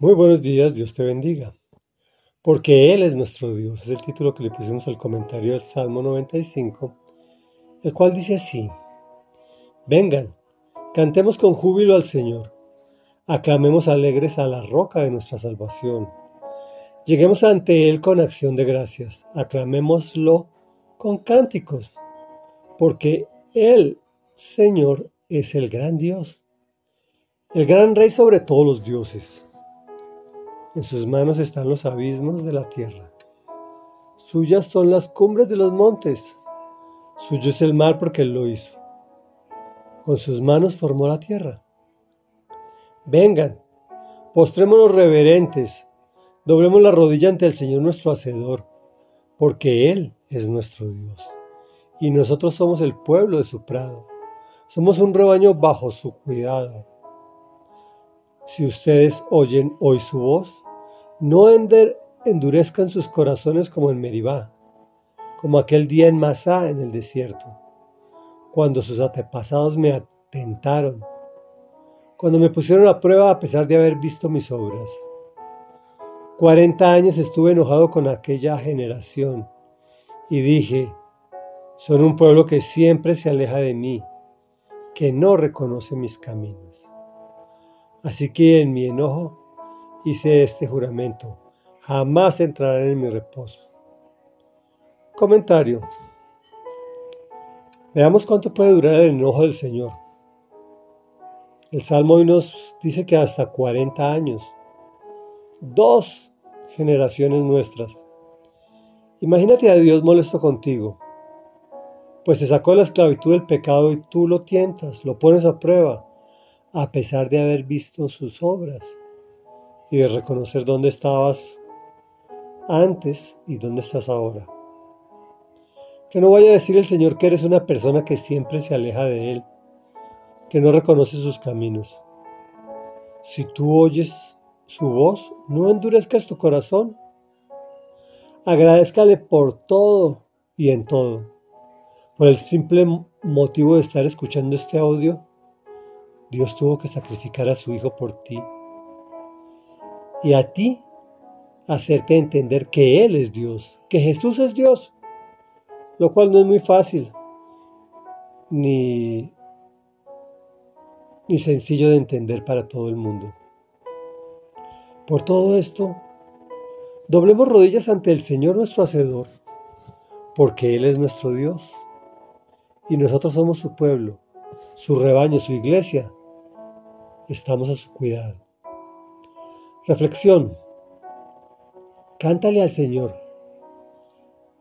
Muy buenos días, Dios te bendiga. Porque Él es nuestro Dios, es el título que le pusimos al comentario del Salmo 95, el cual dice así, Vengan, cantemos con júbilo al Señor, aclamemos alegres a la roca de nuestra salvación. Lleguemos ante Él con acción de gracias, aclamémoslo con cánticos, porque Él, Señor, es el gran Dios, el gran Rey sobre todos los dioses. En sus manos están los abismos de la tierra. Suyas son las cumbres de los montes. Suyo es el mar porque Él lo hizo. Con sus manos formó la tierra. Vengan, postrémonos reverentes, doblemos la rodilla ante el Señor nuestro Hacedor, porque Él es nuestro Dios. Y nosotros somos el pueblo de su prado. Somos un rebaño bajo su cuidado. Si ustedes oyen hoy su voz, no endurezcan sus corazones como en Meribá, como aquel día en Masá en el desierto, cuando sus antepasados me atentaron, cuando me pusieron a prueba a pesar de haber visto mis obras. Cuarenta años estuve enojado con aquella generación y dije, son un pueblo que siempre se aleja de mí, que no reconoce mis caminos. Así que en mi enojo hice este juramento, jamás entrarán en mi reposo. Comentario. Veamos cuánto puede durar el enojo del Señor. El Salmo hoy nos dice que hasta 40 años, dos generaciones nuestras. Imagínate a Dios molesto contigo, pues te sacó la esclavitud del pecado y tú lo tientas, lo pones a prueba a pesar de haber visto sus obras y de reconocer dónde estabas antes y dónde estás ahora. Que no vaya a decir el Señor que eres una persona que siempre se aleja de Él, que no reconoce sus caminos. Si tú oyes su voz, no endurezcas tu corazón. Agradezcale por todo y en todo. Por el simple motivo de estar escuchando este audio, Dios tuvo que sacrificar a su Hijo por ti. Y a ti hacerte entender que Él es Dios, que Jesús es Dios, lo cual no es muy fácil ni, ni sencillo de entender para todo el mundo. Por todo esto, doblemos rodillas ante el Señor nuestro Hacedor, porque Él es nuestro Dios y nosotros somos su pueblo, su rebaño, su iglesia, estamos a su cuidado. Reflexión. Cántale al Señor.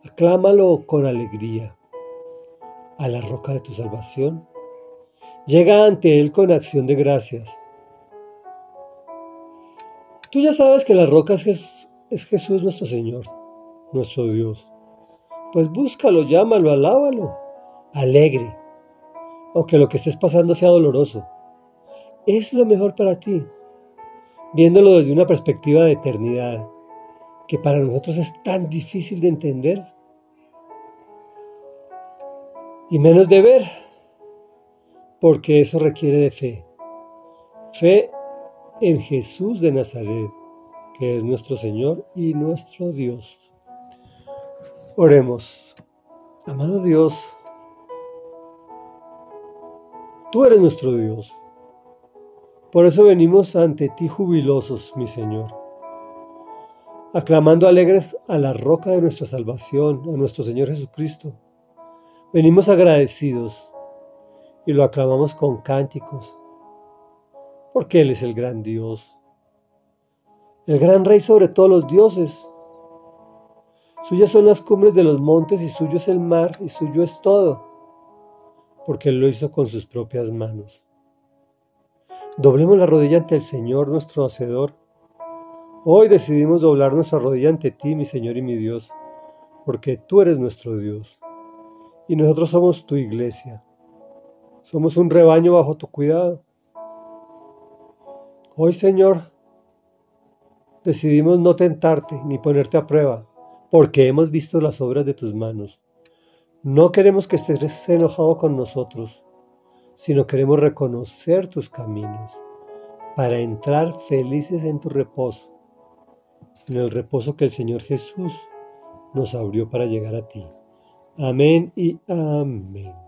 Aclámalo con alegría. A la roca de tu salvación. Llega ante Él con acción de gracias. Tú ya sabes que la roca es, es Jesús nuestro Señor, nuestro Dios. Pues búscalo, llámalo, alábalo, alegre, aunque lo que estés pasando sea doloroso es lo mejor para ti, viéndolo desde una perspectiva de eternidad, que para nosotros es tan difícil de entender y menos de ver, porque eso requiere de fe. Fe en Jesús de Nazaret, que es nuestro Señor y nuestro Dios. Oremos. Amado Dios, tú eres nuestro Dios. Por eso venimos ante ti jubilosos, mi Señor, aclamando alegres a la roca de nuestra salvación, a nuestro Señor Jesucristo. Venimos agradecidos y lo aclamamos con cánticos, porque Él es el gran Dios, el gran Rey sobre todos los dioses. Suyas son las cumbres de los montes y suyo es el mar y suyo es todo, porque Él lo hizo con sus propias manos. Doblemos la rodilla ante el Señor nuestro Hacedor. Hoy decidimos doblar nuestra rodilla ante ti, mi Señor y mi Dios, porque tú eres nuestro Dios y nosotros somos tu iglesia. Somos un rebaño bajo tu cuidado. Hoy, Señor, decidimos no tentarte ni ponerte a prueba, porque hemos visto las obras de tus manos. No queremos que estés enojado con nosotros sino queremos reconocer tus caminos, para entrar felices en tu reposo, en el reposo que el Señor Jesús nos abrió para llegar a ti. Amén y amén.